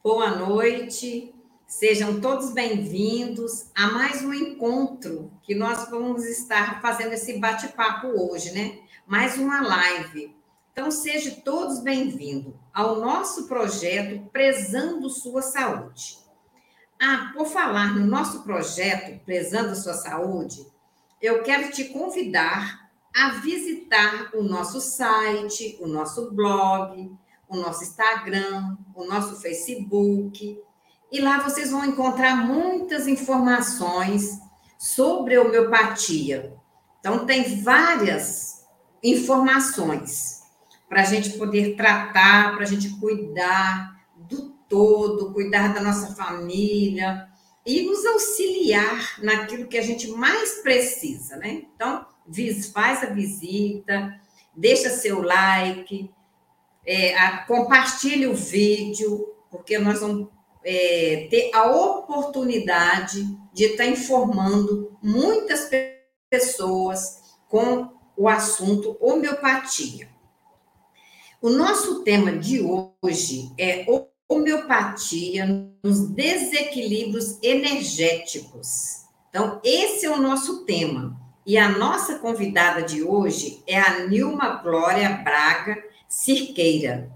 Boa noite, sejam todos bem-vindos a mais um encontro que nós vamos estar fazendo esse bate-papo hoje, né? Mais uma live. Então, sejam todos bem-vindos ao nosso projeto Prezando Sua Saúde. Ah, por falar no nosso projeto Prezando Sua Saúde, eu quero te convidar a visitar o nosso site, o nosso blog, o nosso Instagram, o nosso Facebook. E lá vocês vão encontrar muitas informações sobre a homeopatia. Então, tem várias informações para a gente poder tratar, para a gente cuidar do todo, cuidar da nossa família e nos auxiliar naquilo que a gente mais precisa, né? Então, faz a visita, deixa seu like, é, a, compartilhe o vídeo, porque nós vamos é, ter a oportunidade de estar informando muitas pessoas com o assunto homeopatia. O nosso tema de hoje é homeopatia nos desequilíbrios energéticos. Então, esse é o nosso tema. E a nossa convidada de hoje é a Nilma Glória Braga Cirqueira,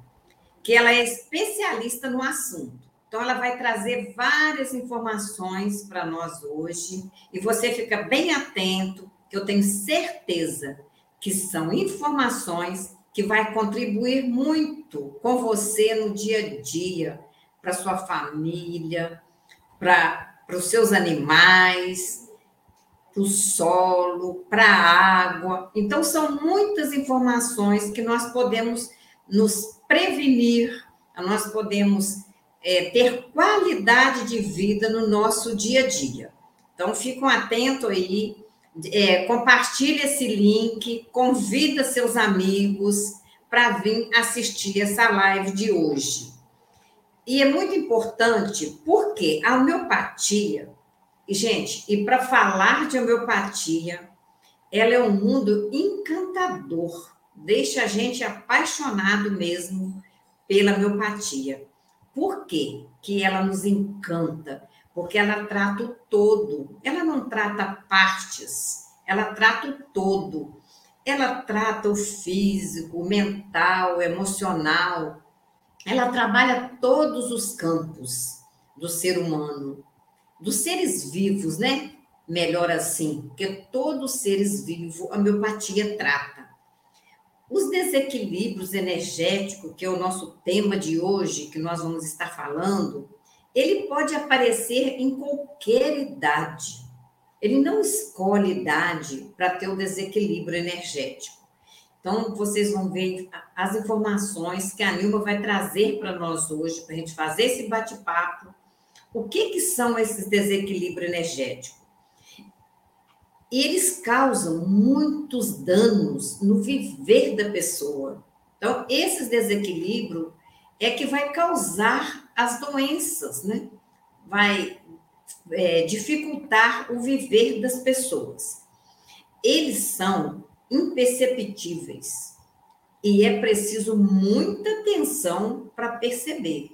que ela é especialista no assunto. Então, ela vai trazer várias informações para nós hoje. E você fica bem atento, que eu tenho certeza que são informações que vai contribuir muito com você no dia a dia, para sua família, para os seus animais, para o solo, para a água. Então, são muitas informações que nós podemos nos prevenir, nós podemos é, ter qualidade de vida no nosso dia a dia. Então, fiquem atentos aí, é, compartilhe esse link, convida seus amigos para vir assistir essa live de hoje. E é muito importante porque a homeopatia, gente, e para falar de homeopatia, ela é um mundo encantador, deixa a gente apaixonado mesmo pela homeopatia. Por quê que ela nos encanta? Porque ela trata o todo, ela não trata partes, ela trata o todo. Ela trata o físico, o mental, o emocional. Ela trabalha todos os campos do ser humano dos seres vivos, né? Melhor assim, porque todos os seres vivos a homeopatia trata. Os desequilíbrios energéticos, que é o nosso tema de hoje, que nós vamos estar falando, ele pode aparecer em qualquer idade. Ele não escolhe idade para ter o desequilíbrio energético. Então, vocês vão ver as informações que a Nilma vai trazer para nós hoje, para a gente fazer esse bate-papo o que, que são esses desequilíbrios energéticos? Eles causam muitos danos no viver da pessoa. Então, esses desequilíbrios é que vai causar as doenças, né? Vai é, dificultar o viver das pessoas. Eles são imperceptíveis e é preciso muita atenção para perceber.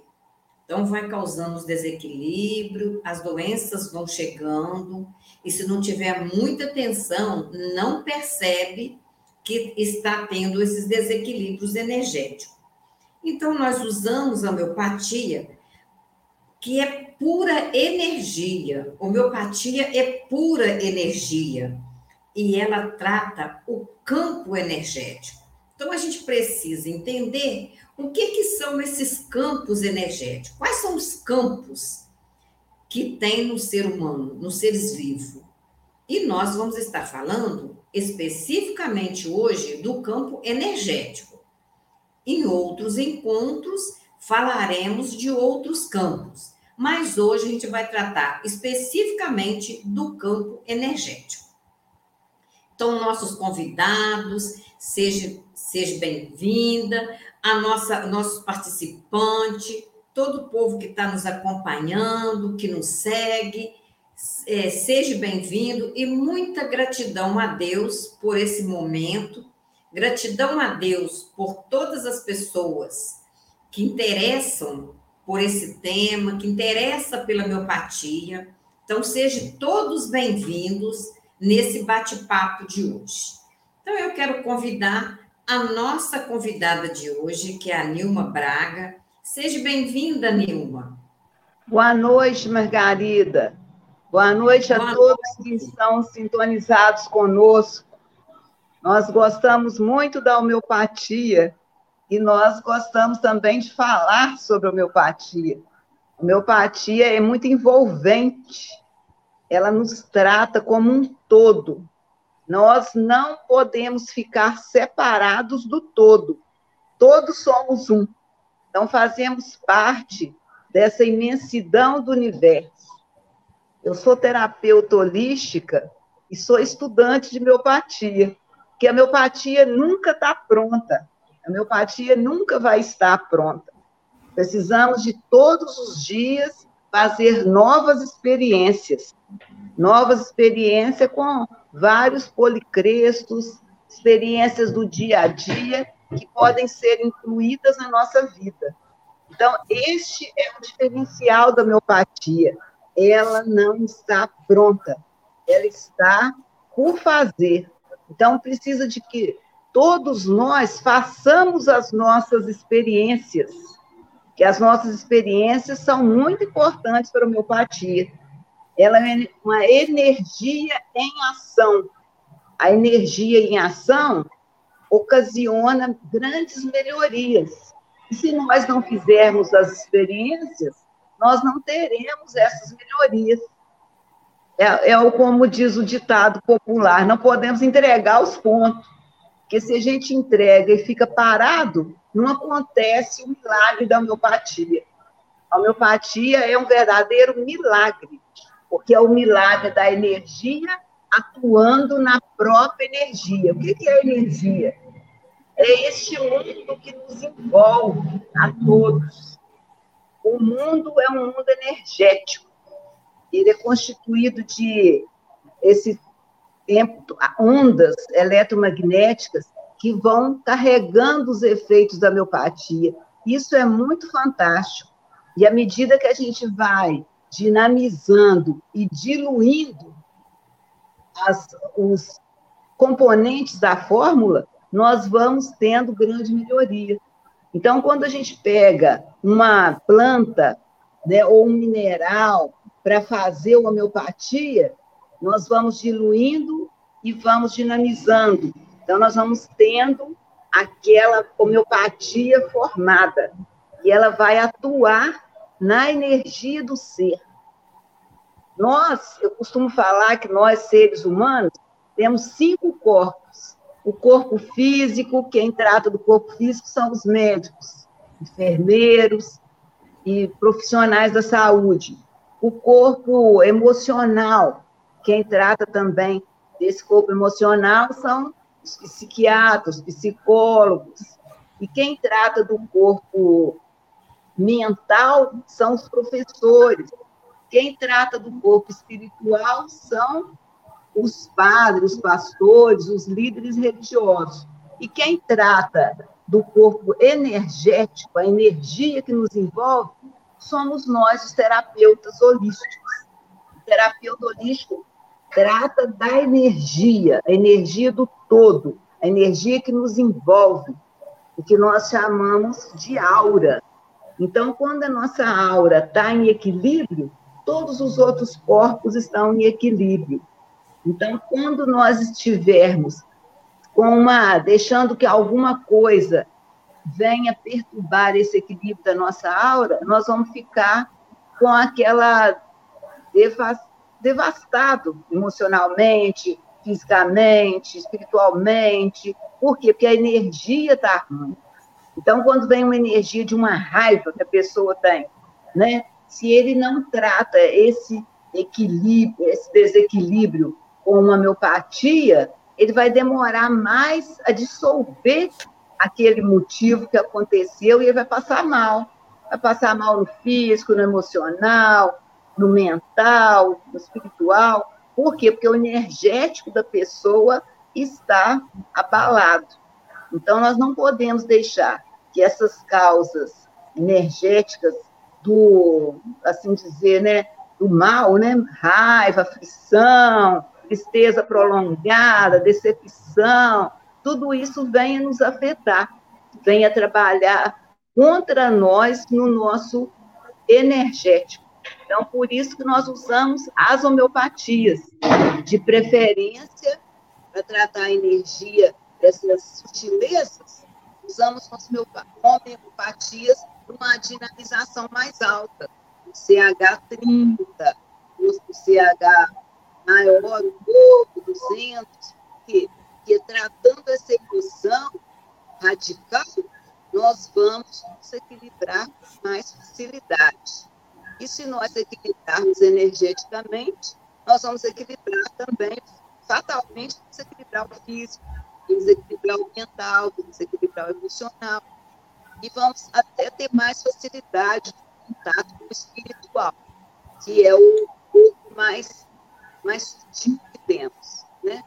Então, vai causando os desequilíbrios, as doenças vão chegando, e se não tiver muita atenção, não percebe que está tendo esses desequilíbrios energéticos. Então, nós usamos a homeopatia, que é pura energia. Homeopatia é pura energia. E ela trata o campo energético. Então, a gente precisa entender o que, que são esses campos energéticos? Quais são os campos que tem no ser humano, nos seres vivos? E nós vamos estar falando especificamente hoje do campo energético. Em outros encontros, falaremos de outros campos, mas hoje a gente vai tratar especificamente do campo energético. Então, nossos convidados, seja, seja bem-vinda a nossa nosso participante, todo o povo que está nos acompanhando, que nos segue. É, seja bem-vindo e muita gratidão a Deus por esse momento, gratidão a Deus por todas as pessoas que interessam por esse tema, que interessa pela homeopatia. Então, sejam todos bem-vindos nesse bate-papo de hoje. Então, eu quero convidar a nossa convidada de hoje, que é a Nilma Braga. Seja bem-vinda, Nilma. Boa noite, Margarida. Boa noite a Boa todos noite. que estão sintonizados conosco. Nós gostamos muito da homeopatia e nós gostamos também de falar sobre homeopatia. A homeopatia é muito envolvente, ela nos trata como um todo. Nós não podemos ficar separados do todo. Todos somos um. Então, fazemos parte dessa imensidão do universo. Eu sou terapeuta holística e sou estudante de homeopatia, que a homeopatia nunca está pronta. A homeopatia nunca vai estar pronta. Precisamos de todos os dias fazer novas experiências, novas experiências com vários policrestos, experiências do dia a dia que podem ser incluídas na nossa vida. Então, este é o diferencial da homeopatia. Ela não está pronta, ela está por fazer. Então, precisa de que todos nós façamos as nossas experiências, que as nossas experiências são muito importantes para a homeopatia. Ela é uma energia em ação. A energia em ação ocasiona grandes melhorias. E se nós não fizermos as experiências, nós não teremos essas melhorias. É, é como diz o ditado popular: não podemos entregar os pontos. Porque se a gente entrega e fica parado, não acontece o milagre da homeopatia. A homeopatia é um verdadeiro milagre, porque é o milagre da energia atuando na própria energia. O que é energia? É este mundo que nos envolve a todos. O mundo é um mundo energético. Ele é constituído de esse tempo, ondas eletromagnéticas que vão carregando os efeitos da homeopatia. Isso é muito fantástico. E à medida que a gente vai dinamizando e diluindo as, os componentes da fórmula, nós vamos tendo grande melhoria. Então, quando a gente pega uma planta né, ou um mineral para fazer uma homeopatia, nós vamos diluindo e vamos dinamizando. Então, nós vamos tendo aquela homeopatia formada, e ela vai atuar na energia do ser. Nós, eu costumo falar que nós, seres humanos, temos cinco corpos. O corpo físico, quem trata do corpo físico são os médicos, enfermeiros e profissionais da saúde. O corpo emocional, quem trata também desse corpo emocional são os psiquiatras, psicólogos. E quem trata do corpo mental são os professores. Quem trata do corpo espiritual são os padres, os pastores, os líderes religiosos. E quem trata do corpo energético, a energia que nos envolve, somos nós, os terapeutas holísticos. O terapeuta holístico trata da energia, a energia do todo, a energia que nos envolve, o que nós chamamos de aura. Então, quando a nossa aura está em equilíbrio, todos os outros corpos estão em equilíbrio. Então, quando nós estivermos com uma, deixando que alguma coisa venha perturbar esse equilíbrio da nossa aura, nós vamos ficar com aquela devastado emocionalmente, fisicamente, espiritualmente. Por quê? Porque a energia está ruim. Então, quando vem uma energia de uma raiva que a pessoa tem, né? Se ele não trata esse equilíbrio, esse desequilíbrio com uma homeopatia, ele vai demorar mais a dissolver aquele motivo que aconteceu e ele vai passar mal. Vai passar mal no físico, no emocional, no mental, no espiritual. Por quê? Porque o energético da pessoa está abalado. Então, nós não podemos deixar que essas causas energéticas do, assim dizer, né, do mal, né? Raiva, aflição, tristeza prolongada, decepção, tudo isso vem nos afetar, vem a trabalhar contra nós no nosso energético. Então, por isso que nós usamos as homeopatias, de preferência para tratar a energia dessas sutilezas, usamos as homeopatias para uma dinamização mais alta, o CH30, o CH maior, um pouco, 200, porque, porque tratando essa emoção radical, nós vamos nos equilibrar com mais facilidade. E se nós equilibrarmos energeticamente, nós vamos equilibrar também, fatalmente, vamos equilibrar o físico, vamos equilibrar o mental, vamos equilibrar o emocional. E vamos até ter mais facilidade de contato com o espiritual, que é o pouco mais, mais sutil que temos. Né?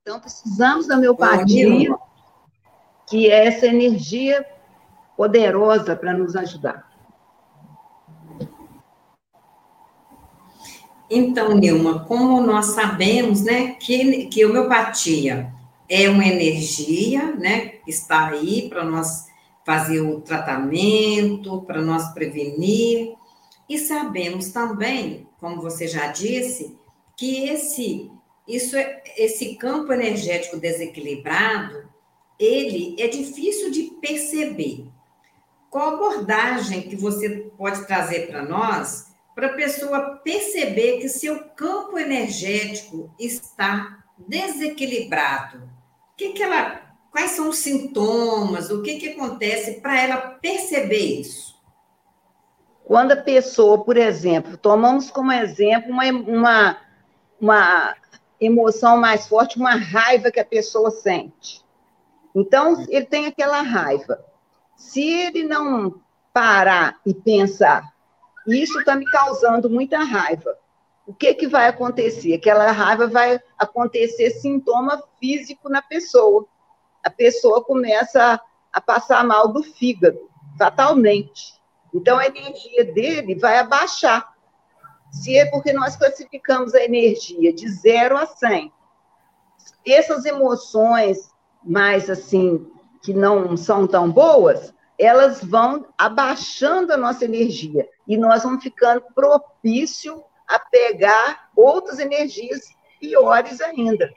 Então, precisamos da homeopatia, que é essa energia poderosa para nos ajudar. Então, Nilma, como nós sabemos, né, que, que homeopatia é uma energia, né, está aí para nós fazer o tratamento, para nós prevenir, e sabemos também, como você já disse, que esse isso é, esse campo energético desequilibrado, ele é difícil de perceber. Qual abordagem que você pode trazer para nós para a pessoa perceber que seu campo energético está desequilibrado. Que que ela, quais são os sintomas? O que, que acontece para ela perceber isso? Quando a pessoa, por exemplo, tomamos como exemplo uma, uma, uma emoção mais forte, uma raiva que a pessoa sente. Então, ele tem aquela raiva. Se ele não parar e pensar, isso está me causando muita raiva. O que, que vai acontecer? Aquela raiva vai acontecer sintoma físico na pessoa. A pessoa começa a passar mal do fígado, fatalmente. Então, a energia dele vai abaixar. Se é porque nós classificamos a energia de 0 a 100. Essas emoções mais assim, que não são tão boas, elas vão abaixando a nossa energia e nós vamos ficando propício a pegar outras energias piores ainda.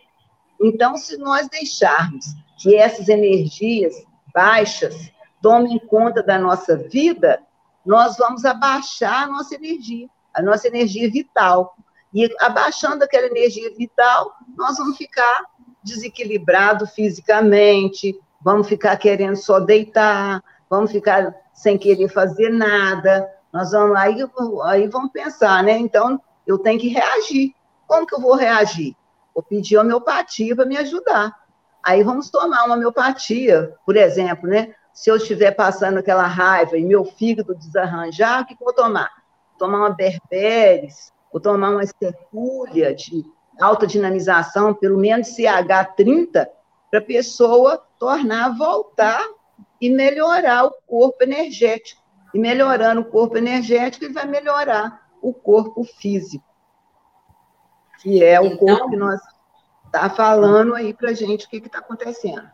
Então, se nós deixarmos que essas energias baixas tomem conta da nossa vida, nós vamos abaixar a nossa energia, a nossa energia vital. E abaixando aquela energia vital, nós vamos ficar desequilibrado fisicamente, vamos ficar querendo só deitar, vamos ficar sem querer fazer nada. Nós vamos aí, aí vamos pensar, né? Então, eu tenho que reagir. Como que eu vou reagir? Vou pedir homeopatia para me ajudar. Aí vamos tomar uma homeopatia, por exemplo, né? Se eu estiver passando aquela raiva e meu fígado desarranjar, o que, que eu vou tomar? Vou tomar uma berberes, vou tomar uma estercúlia de alta dinamização, pelo menos CH30, para a pessoa tornar, voltar e melhorar o corpo energético. E melhorando o corpo energético, ele vai melhorar o corpo físico, que é o então, corpo que nós está falando aí para a gente o que está acontecendo.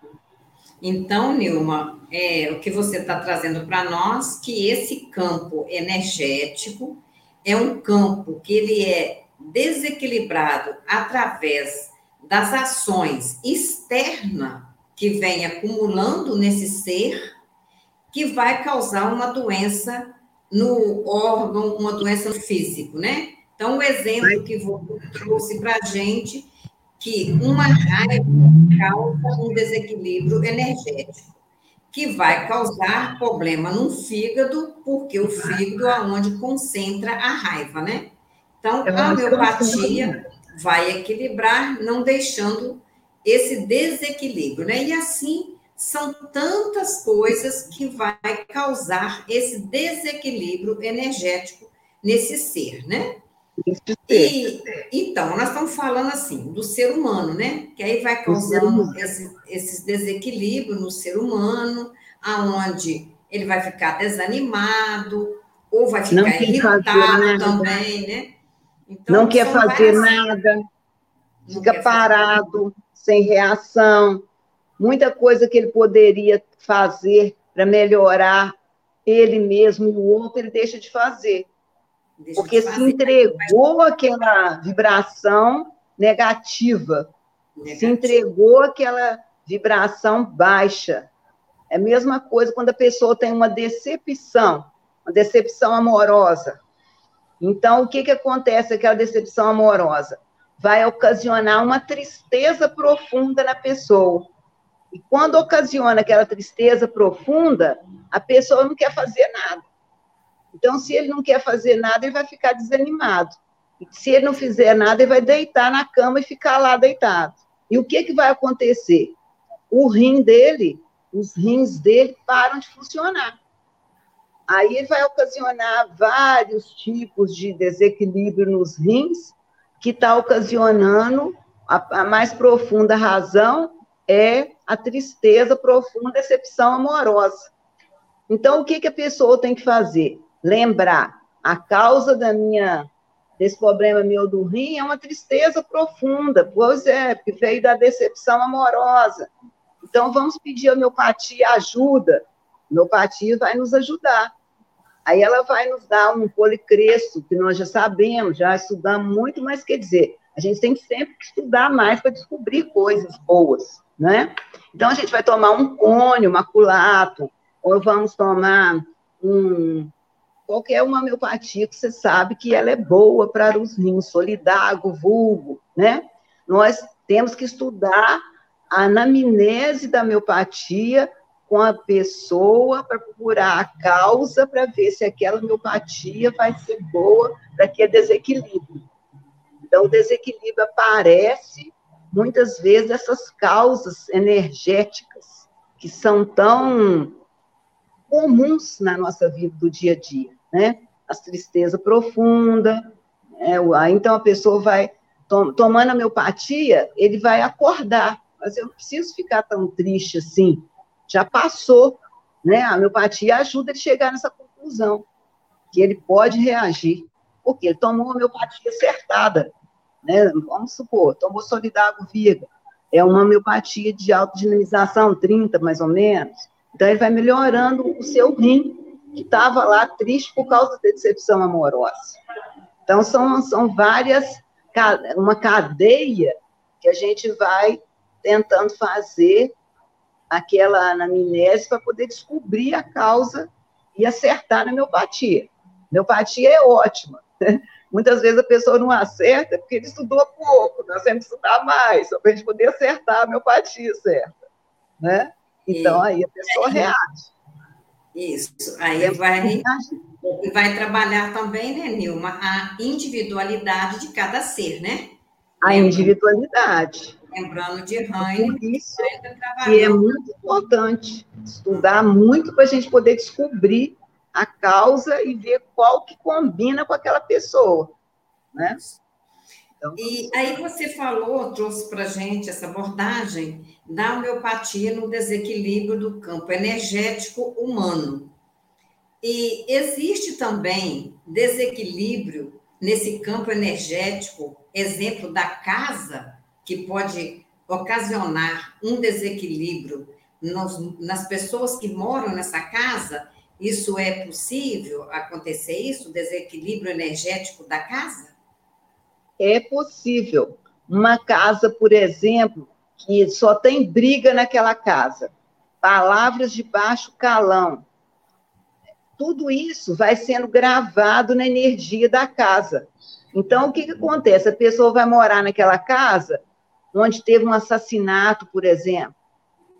Então, Nilma, é, o que você está trazendo para nós, que esse campo energético é um campo que ele é desequilibrado através das ações externas que vem acumulando nesse ser, que vai causar uma doença no órgão, uma doença no físico, né? Então, o exemplo que você trouxe para a gente, que uma raiva causa um desequilíbrio energético, que vai causar problema no fígado, porque o fígado é onde concentra a raiva, né? Então, a homeopatia vai equilibrar, não deixando esse desequilíbrio, né? E assim são tantas coisas que vai causar esse desequilíbrio energético nesse ser, né? E, então, nós estamos falando assim do ser humano, né? Que aí vai causando esses, esses desequilíbrios no ser humano, aonde ele vai ficar desanimado, ou vai ficar não irritado também, né? Então, não quer fazer nada, fica parado, fazer. sem reação. Muita coisa que ele poderia fazer para melhorar ele mesmo e o outro, ele deixa de fazer. Deixa porque de fazer, se entregou aquela vibração negativa, negativa, se entregou aquela vibração baixa. É a mesma coisa quando a pessoa tem uma decepção, uma decepção amorosa. Então, o que, que acontece aquela decepção amorosa? Vai ocasionar uma tristeza profunda na pessoa. E quando ocasiona aquela tristeza profunda, a pessoa não quer fazer nada. Então, se ele não quer fazer nada, ele vai ficar desanimado. E se ele não fizer nada, ele vai deitar na cama e ficar lá deitado. E o que, que vai acontecer? O rim dele, os rins dele param de funcionar. Aí ele vai ocasionar vários tipos de desequilíbrio nos rins, que está ocasionando a, a mais profunda razão é a tristeza profunda, decepção amorosa. Então, o que, que a pessoa tem que fazer? Lembrar, a causa da minha desse problema meu do rim é uma tristeza profunda, pois é, porque veio da decepção amorosa. Então, vamos pedir a homeopatia ajuda. A homeopatia vai nos ajudar. Aí ela vai nos dar um policresto, que nós já sabemos, já estudamos muito, mas quer dizer, a gente tem sempre que estudar mais para descobrir coisas boas, né? Então, a gente vai tomar um cônio maculato, ou vamos tomar um, qualquer uma homeopatia que você sabe que ela é boa para os rins, solidago, vulgo, né? Nós temos que estudar a anamnese da homeopatia com a pessoa para procurar a causa para ver se aquela homeopatia vai ser boa para que é desequilíbrio. Então, o desequilíbrio aparece muitas vezes essas causas energéticas que são tão comuns na nossa vida do dia a dia, né? As tristeza profunda, é, então a pessoa vai tomando a homeopatia, ele vai acordar, mas eu não preciso ficar tão triste assim, já passou, né? A homeopatia ajuda ele a chegar nessa conclusão, que ele pode reagir, porque ele tomou a homeopatia acertada, né? Vamos supor, tomou Solidago Viga, é uma homeopatia de autodinamização, 30 mais ou menos. Então, ele vai melhorando o seu rim, que estava lá triste por causa da decepção amorosa. Então, são, são várias, uma cadeia que a gente vai tentando fazer aquela anamnese para poder descobrir a causa e acertar na homeopatia. Homeopatia é ótima. Muitas vezes a pessoa não acerta porque ele estudou pouco, nós temos que estudar mais, para a gente poder acertar a homeopatia certa. Né? Então, aí a pessoa reage. Isso, aí vai, vai trabalhar também, né, Nilma, a individualidade de cada ser, né? A individualidade. Lembrando de Rainer. Isso, e é muito importante estudar muito para a gente poder descobrir a causa e ver qual que combina com aquela pessoa, né? Então, e aí você falou, trouxe para gente essa abordagem da homeopatia no desequilíbrio do campo energético humano. E existe também desequilíbrio nesse campo energético, exemplo da casa, que pode ocasionar um desequilíbrio nos, nas pessoas que moram nessa casa. Isso é possível acontecer isso, desequilíbrio energético da casa? É possível. Uma casa, por exemplo, que só tem briga naquela casa, palavras de baixo calão. Tudo isso vai sendo gravado na energia da casa. Então, o que, que acontece? A pessoa vai morar naquela casa onde teve um assassinato, por exemplo.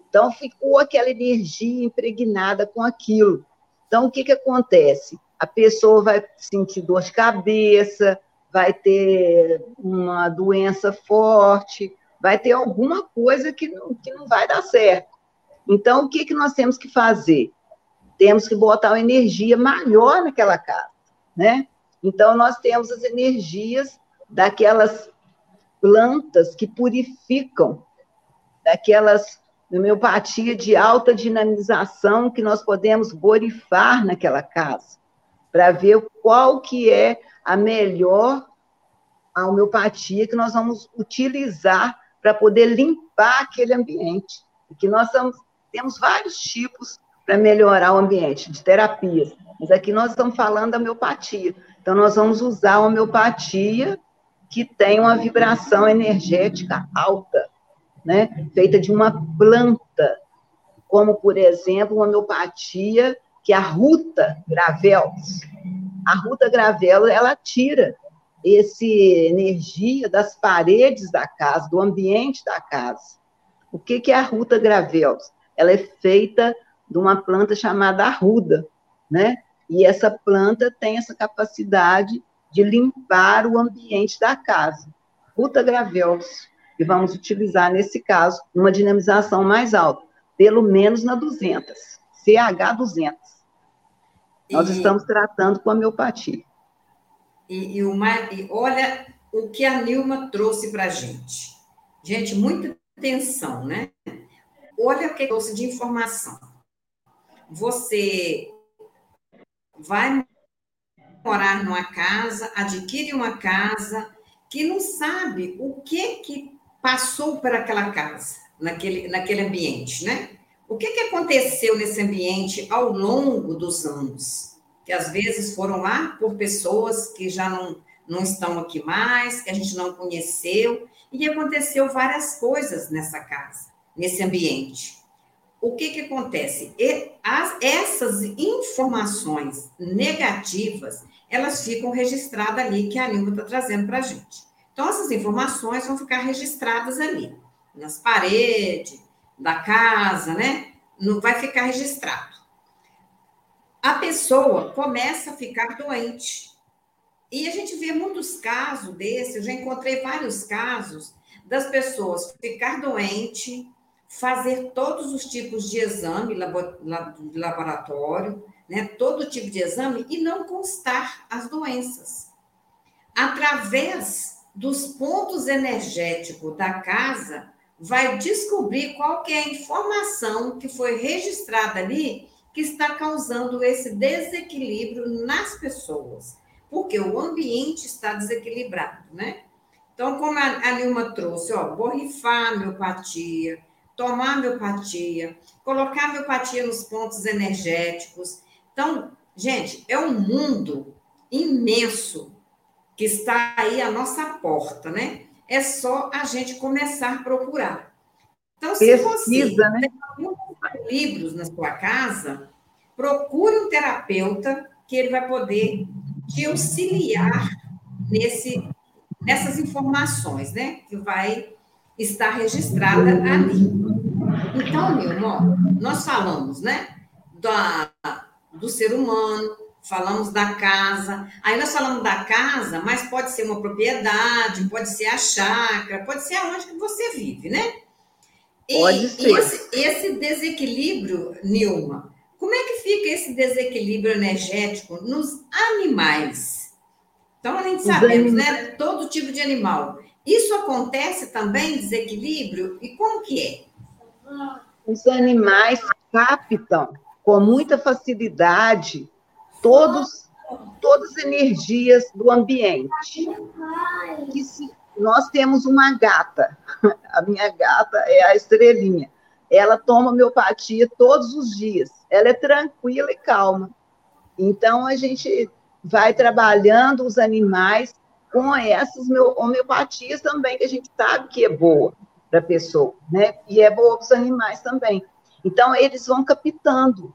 Então, ficou aquela energia impregnada com aquilo. Então, o que, que acontece? A pessoa vai sentir dor de cabeça, vai ter uma doença forte, vai ter alguma coisa que não, que não vai dar certo. Então, o que, que nós temos que fazer? Temos que botar uma energia maior naquela casa, né? Então, nós temos as energias daquelas plantas que purificam, daquelas homeopatia de alta dinamização que nós podemos borifar naquela casa. para ver qual que é a melhor a homeopatia que nós vamos utilizar para poder limpar aquele ambiente. E que nós temos vários tipos para melhorar o ambiente de terapias, mas aqui nós estamos falando da homeopatia. Então, nós vamos usar a homeopatia que tem uma vibração energética alta, né? feita de uma planta, como, por exemplo, uma homeopatia que é a ruta gravelos. A ruta gravelos, ela tira esse energia das paredes da casa, do ambiente da casa. O que, que é a ruta gravelos? Ela é feita de uma planta chamada arruda, né? E essa planta tem essa capacidade de limpar o ambiente da casa. Ruta gravelos, que vamos utilizar nesse caso uma dinamização mais alta, pelo menos na 200, CH 200. Nós e... estamos tratando com a homeopatia. E, e, uma, e olha o que a Nilma trouxe para a gente. Gente, muita atenção, né? Olha o que trouxe de informação. Você vai morar numa casa, adquire uma casa, que não sabe o que que passou por aquela casa, naquele, naquele ambiente, né? O que, que aconteceu nesse ambiente ao longo dos anos? que às vezes foram lá por pessoas que já não, não estão aqui mais, que a gente não conheceu, e aconteceu várias coisas nessa casa, nesse ambiente. O que, que acontece? E as, essas informações negativas, elas ficam registradas ali, que a Nilma está trazendo para a gente. Então, essas informações vão ficar registradas ali, nas paredes da casa, né? Não vai ficar registrado a pessoa começa a ficar doente. E a gente vê muitos casos desses, eu já encontrei vários casos das pessoas ficar doente, fazer todos os tipos de exame de laboratório, né, todo tipo de exame e não constar as doenças. Através dos pontos energéticos da casa, vai descobrir qual é a informação que foi registrada ali que está causando esse desequilíbrio nas pessoas, porque o ambiente está desequilibrado, né? Então, como a Nilma trouxe, ó, borrifar miopatia, tomar miopatia, colocar miopatia nos pontos energéticos. Então, gente, é um mundo imenso que está aí à nossa porta, né? É só a gente começar a procurar. Então, se Pesquisa, você né? tem alguns livros na sua casa, procure um terapeuta que ele vai poder te auxiliar nesse, nessas informações, né? Que vai estar registrada ali. Então, meu irmão, nós falamos, né? Da, do ser humano, falamos da casa. Aí nós falamos da casa, mas pode ser uma propriedade, pode ser a chácara, pode ser aonde que você vive, né? Pode e, ser. Esse, esse desequilíbrio, Nilma, como é que fica esse desequilíbrio energético nos animais? Então, a gente sabemos, né? Todo tipo de animal. Isso acontece também, desequilíbrio? E como que é? Os animais captam com muita facilidade todos, todas as energias do ambiente. Se, nós temos uma gata, a minha gata é a estrelinha. Ela toma homeopatia todos os dias ela é tranquila e calma. Então, a gente vai trabalhando os animais com essas homeopatias também, que a gente sabe que é boa para a pessoa, né? E é boa para os animais também. Então, eles vão captando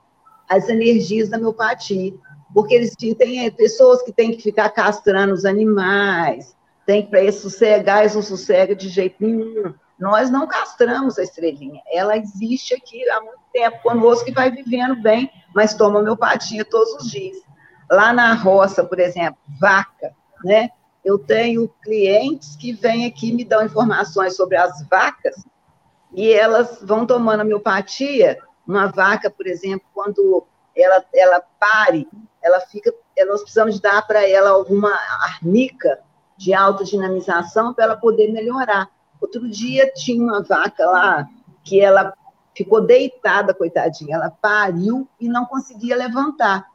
as energias da homeopatia, porque eles têm é, pessoas que têm que ficar castrando os animais, tem que para eles sossegar, eles não sossegam de jeito nenhum. Nós não castramos a estrelinha, ela existe aqui há muito tempo conosco e vai vivendo bem, mas toma homeopatia todos os dias. Lá na roça, por exemplo, vaca, né? Eu tenho clientes que vêm aqui me dão informações sobre as vacas e elas vão tomando homeopatia. Uma vaca, por exemplo, quando ela, ela pare, ela fica, nós precisamos dar para ela alguma arnica de autodinamização para ela poder melhorar Outro dia tinha uma vaca lá que ela ficou deitada, coitadinha. Ela pariu e não conseguia levantar.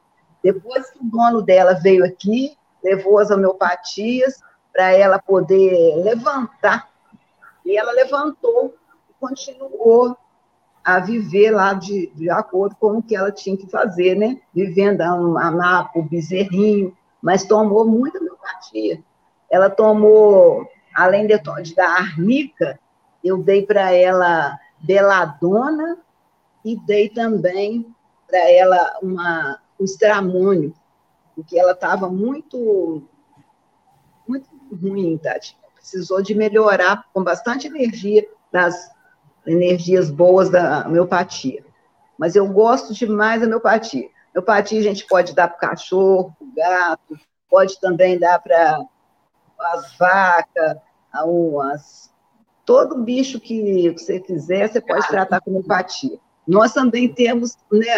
Depois que o dono dela veio aqui, levou as homeopatias para ela poder levantar. E ela levantou e continuou a viver lá de, de acordo com o que ela tinha que fazer, né? Vivendo a, a mapa, o bezerrinho, mas tomou muita homeopatia. Ela tomou, além de, de da arnica, eu dei para ela beladona e dei também para ela uma, um estramônio, porque ela estava muito, muito ruim, Tati. Precisou de melhorar com bastante energia das energias boas da homeopatia. Mas eu gosto demais da homeopatia. Homeopatia a gente pode dar para o cachorro, para o gato, pode também dar para as vacas, as, todo bicho que você quiser, você pode tratar com homeopatia. Nós também temos, né,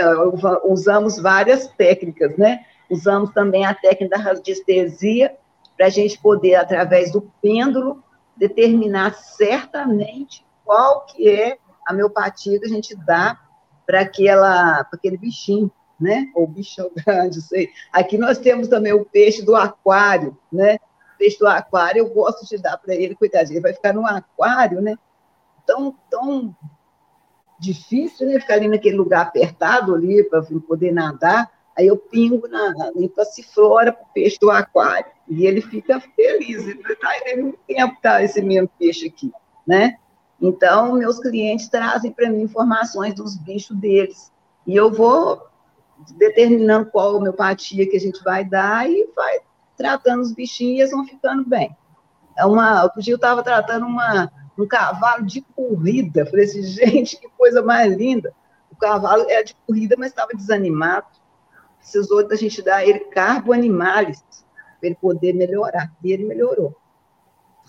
usamos várias técnicas, né? Usamos também a técnica da radiestesia para a gente poder, através do pêndulo, determinar certamente qual que é a homeopatia que a gente dá para aquela, aquele bichinho, né? Ou bichão grande, sei. Aqui nós temos também o peixe do aquário, né? O peixe do aquário, eu gosto de dar para ele, coitadinho, ele vai ficar no aquário, né? Tão, tão difícil, né? Ficar ali naquele lugar apertado ali para poder nadar. Aí eu pingo na, na passiflora para o peixe do aquário. E ele fica feliz. Ele está aí muito tempo tá esse mesmo peixe aqui, né? Então, meus clientes trazem para mim informações dos bichos deles. E eu vou determinando qual homeopatia que a gente vai dar e vai tratando os bichinhos e eles vão ficando bem. É uma, outro dia eu estava tratando uma, um cavalo de corrida. Falei assim, gente, que coisa mais linda. O cavalo é de corrida, mas estava desanimado. Precisou da gente dar ele carbo animales para ele poder melhorar. E ele melhorou.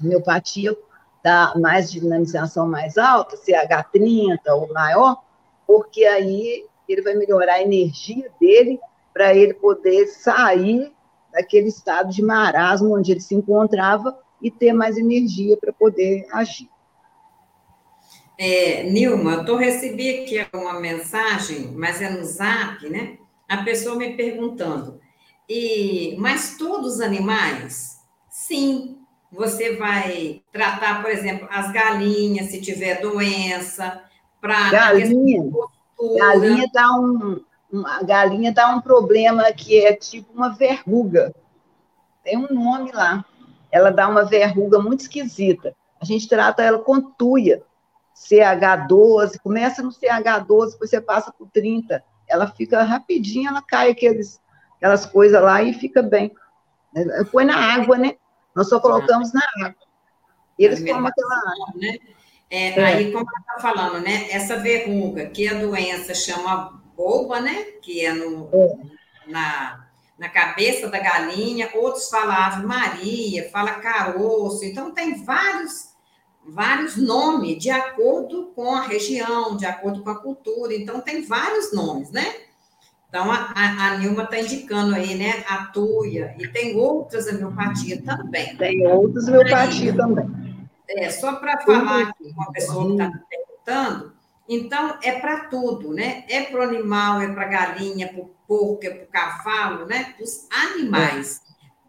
Homeopatia dá mais dinamização mais alta, CH30 ou maior, porque aí ele vai melhorar a energia dele para ele poder sair daquele estado de marasmo onde ele se encontrava e ter mais energia para poder agir. É, Nilma, eu recebi aqui uma mensagem, mas é no Zap, né? A pessoa me perguntando, e, mas todos os animais? Sim, você vai tratar, por exemplo, as galinhas, se tiver doença, para. Galinha. Galinha dá um, a galinha dá um problema que é tipo uma verruga. Tem um nome lá. Ela dá uma verruga muito esquisita. A gente trata ela com tuia. CH12, começa no CH12, depois você passa por 30. Ela fica rapidinho, ela cai aqueles, aquelas coisas lá e fica bem. Põe na água, né? Nós só colocamos na água. E eles tomam aquela água. Né? É, é. Aí, como ela está falando, né? Essa verruga, que a doença chama boba, né? Que é, no, é. Na, na cabeça da galinha. Outros falam Ave Maria, fala caroço. Então, tem vários, vários nomes de acordo com a região, de acordo com a cultura. Então, tem vários nomes, né? Então, a, a, a Nilma está indicando aí, né? A tuia, e tem outras homeopatias também. Tem outras homeopatias também. É, só para falar com uma pessoa que está perguntando, então é para tudo, né? É para o animal, é para a galinha, para o porco, é para o cavalo, né? Os animais.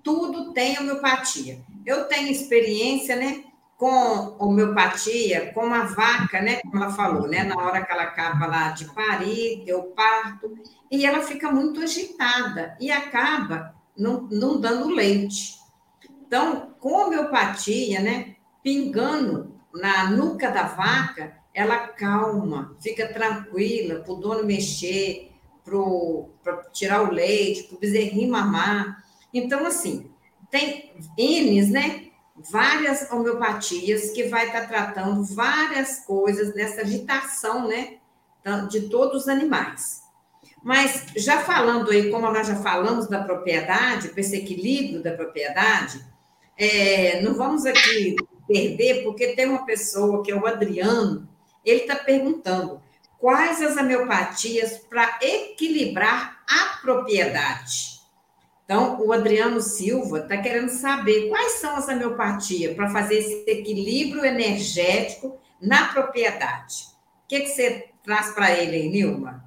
Tudo tem homeopatia. Eu tenho experiência, né? Com homeopatia, com a vaca, né? Como ela falou, né? Na hora que ela acaba lá de parir, deu parto e ela fica muito agitada e acaba não, não dando leite. Então, com homeopatia, né, pingando na nuca da vaca, ela calma, fica tranquila para o dono mexer, para tirar o leite, para o bezerrinho mamar. Então, assim, tem N's, né? Várias homeopatias que vai estar tá tratando várias coisas dessa agitação, né? De todos os animais. Mas já falando aí, como nós já falamos da propriedade, com esse equilíbrio da propriedade, é, não vamos aqui perder, porque tem uma pessoa que é o Adriano, ele está perguntando quais as homeopatias para equilibrar a propriedade. Então, o Adriano Silva está querendo saber quais são as homeopatias para fazer esse equilíbrio energético na propriedade. O que, que você traz para ele Nilma?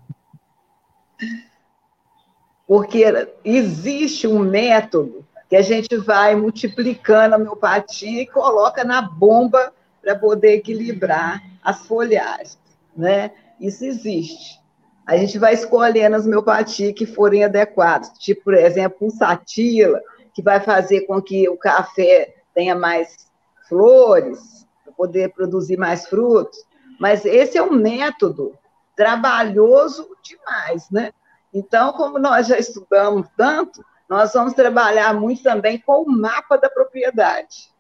porque existe um método que a gente vai multiplicando a homeopatia e coloca na bomba para poder equilibrar as folhagens, né? Isso existe. A gente vai escolhendo as homeopatias que forem adequadas, tipo, por exemplo, um satila, que vai fazer com que o café tenha mais flores, para poder produzir mais frutos. Mas esse é um método trabalhoso demais, né? Então, como nós já estudamos tanto, nós vamos trabalhar muito também com o mapa da propriedade.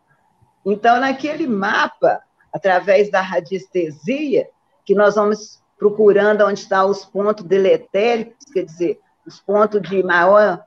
Então, naquele mapa, através da radiestesia, que nós vamos procurando onde estão os pontos deletéricos, quer dizer, os pontos de maior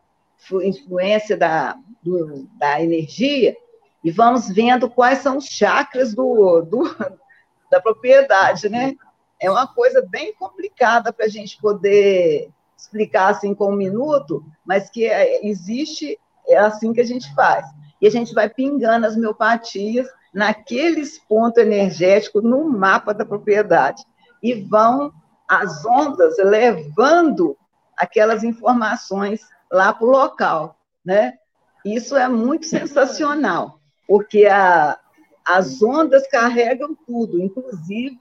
influência da, do, da energia, e vamos vendo quais são os chakras do, do, da propriedade, né? É uma coisa bem complicada para a gente poder explicar assim com um minuto, mas que é, existe, é assim que a gente faz. E a gente vai pingando as miopatias naqueles pontos energéticos no mapa da propriedade. E vão as ondas levando aquelas informações lá para o local, né? Isso é muito sensacional, porque a, as ondas carregam tudo, inclusive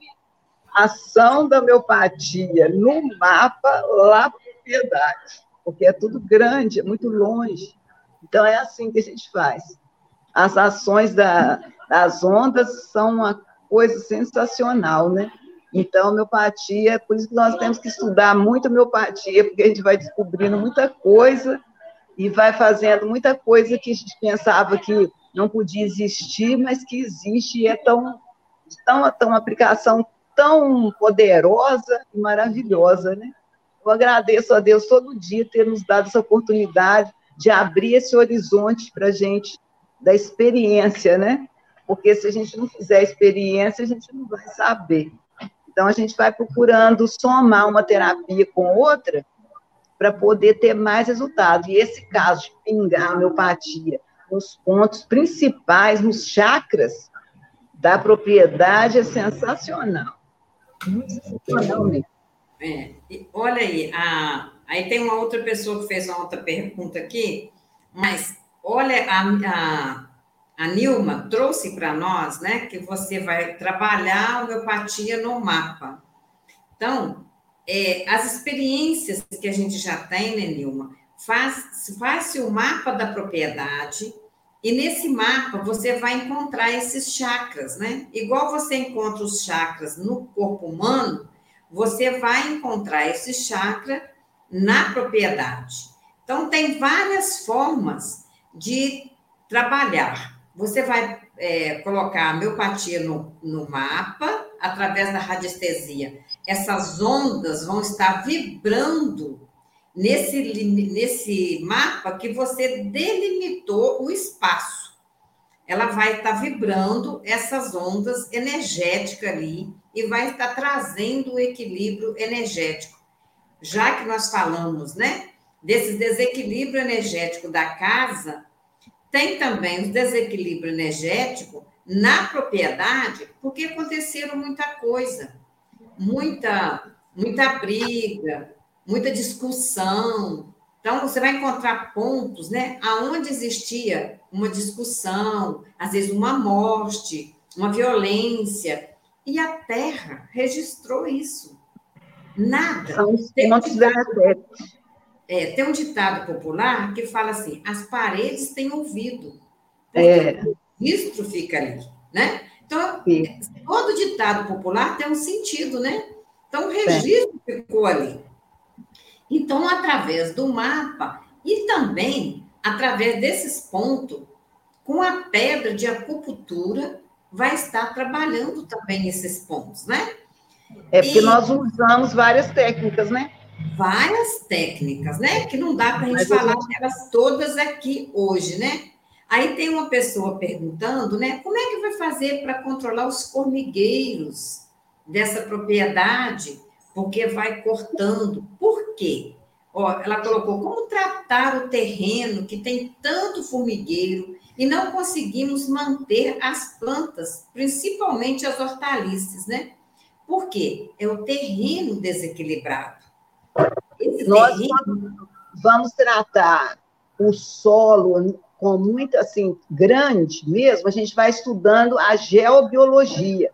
a ação da homeopatia no mapa lá para a porque é tudo grande, é muito longe. Então, é assim que a gente faz. As ações da, das ondas são uma coisa sensacional, né? Então, homeopatia, por isso que nós temos que estudar muito homeopatia, porque a gente vai descobrindo muita coisa e vai fazendo muita coisa que a gente pensava que não podia existir, mas que existe e é tão, tão, tão uma aplicação tão poderosa e maravilhosa, né? Eu agradeço a Deus todo dia ter nos dado essa oportunidade de abrir esse horizonte para a gente da experiência, né? Porque se a gente não fizer experiência, a gente não vai saber. Então, a gente vai procurando somar uma terapia com outra para poder ter mais resultados. E esse caso de pingar a homeopatia nos pontos principais, nos chakras da propriedade, é sensacional. Muito sensacional mesmo. É, olha aí, a, aí tem uma outra pessoa que fez uma outra pergunta aqui, mas olha, a, a, a Nilma trouxe para nós, né, que você vai trabalhar a homeopatia no mapa. Então, é, as experiências que a gente já tem, né, Nilma, faz, faz-se o mapa da propriedade, e nesse mapa você vai encontrar esses chakras, né? Igual você encontra os chakras no corpo humano, você vai encontrar esse chakra na propriedade. Então, tem várias formas de trabalhar. Você vai é, colocar a miopatia no, no mapa, através da radiestesia. Essas ondas vão estar vibrando nesse, nesse mapa que você delimitou o espaço. Ela vai estar vibrando essas ondas energéticas ali e vai estar trazendo o equilíbrio energético. Já que nós falamos, né, desse desequilíbrio energético da casa, tem também o desequilíbrio energético na propriedade, porque aconteceram muita coisa, muita muita briga, muita discussão. Então, você vai encontrar pontos, né, aonde existia uma discussão, às vezes uma morte, uma violência, e a Terra registrou isso. Nada. São um ditado, é, tem um ditado popular que fala assim: as paredes têm ouvido. É. O registro fica ali, né? Então, Sim. todo ditado popular tem um sentido, né? Então, o registro é. ficou ali. Então, através do mapa e também através desses pontos, com a pedra de acupuntura, vai estar trabalhando também esses pontos, né? É porque e... nós usamos várias técnicas, né? Várias técnicas, né? Que não dá para a gente Mas falar gente... delas todas aqui hoje, né? Aí tem uma pessoa perguntando, né? Como é que vai fazer para controlar os formigueiros dessa propriedade? porque vai cortando. Por quê? Ó, ela colocou como tratar o terreno que tem tanto formigueiro e não conseguimos manter as plantas, principalmente as hortaliças, né? Por quê? É o terreno desequilibrado. Esse Nós vamos tratar o solo com muito assim grande mesmo, a gente vai estudando a geobiologia.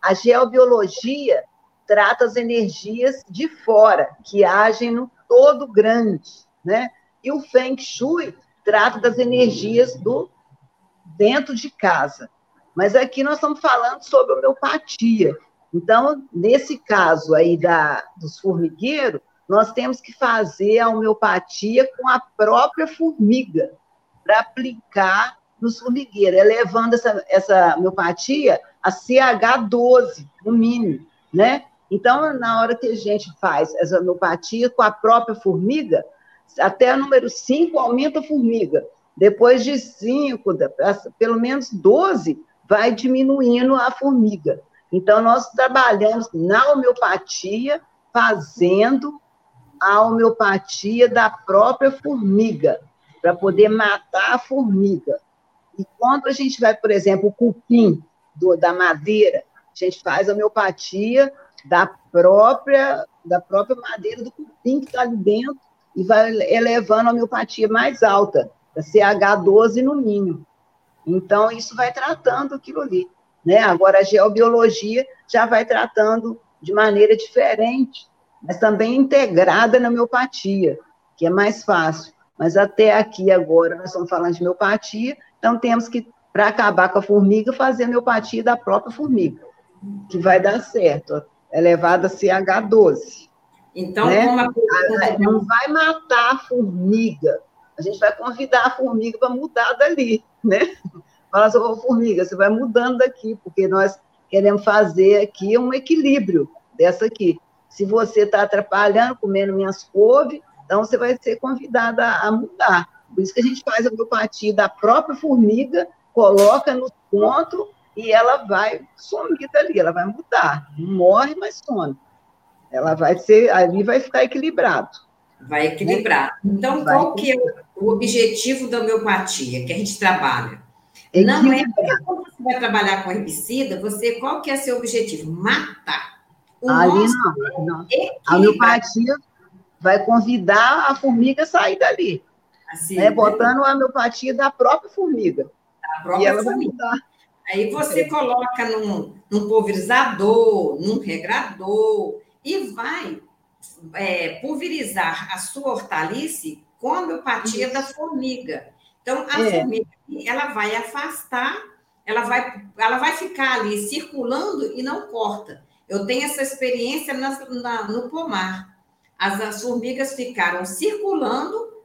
A geobiologia trata as energias de fora, que agem no todo grande, né? E o Feng Shui trata das energias do dentro de casa. Mas aqui nós estamos falando sobre homeopatia. Então, nesse caso aí da, dos formigueiros, nós temos que fazer a homeopatia com a própria formiga, para aplicar nos formigueiros, elevando essa, essa homeopatia a CH12, no mínimo, né? Então, na hora que a gente faz essa homeopatia com a própria formiga, até o número 5 aumenta a formiga. Depois de 5, pelo menos 12, vai diminuindo a formiga. Então, nós trabalhamos na homeopatia, fazendo a homeopatia da própria formiga, para poder matar a formiga. E quando a gente vai, por exemplo, o cupim do, da madeira, a gente faz a homeopatia da própria, da própria madeira do cupim que está ali dentro e vai elevando a homeopatia mais alta, a CH12 no mínimo. Então, isso vai tratando aquilo ali. Né? Agora, a geobiologia já vai tratando de maneira diferente, mas também integrada na homeopatia, que é mais fácil. Mas até aqui agora nós estamos falando de homeopatia, então temos que, para acabar com a formiga, fazer a homeopatia da própria formiga, que vai dar certo, elevada a CH12. Então, né? a... não vai matar a formiga, a gente vai convidar a formiga para mudar dali, né? Fala assim, oh, formiga, você vai mudando daqui, porque nós queremos fazer aqui um equilíbrio dessa aqui. Se você está atrapalhando, comendo minhas couves, então, você vai ser convidada a mudar. Por isso que a gente faz a homeopatia da própria formiga, coloca no ponto e ela vai sumir dali, ela vai mudar. Não morre, mas some. Ela vai ser, ali vai ficar equilibrado. Vai equilibrar. Então, vai qual que é o objetivo da homeopatia que a gente trabalha? Não é quando você vai trabalhar com herbicida, você qual que é seu objetivo? Matar. O Ali não, não. A homeopatia vai convidar a formiga a sair dali. Assim, né? Botando a homeopatia da própria formiga. Da própria e ela formiga. vai mudar. Aí você é. coloca num, num pulverizador, num regrador, e vai é, pulverizar a sua hortaliça com a homeopatia Isso. da formiga. Então, a é. formiga ela vai afastar, ela vai, ela vai ficar ali circulando e não corta. Eu tenho essa experiência na, na, no pomar as, as formigas ficaram circulando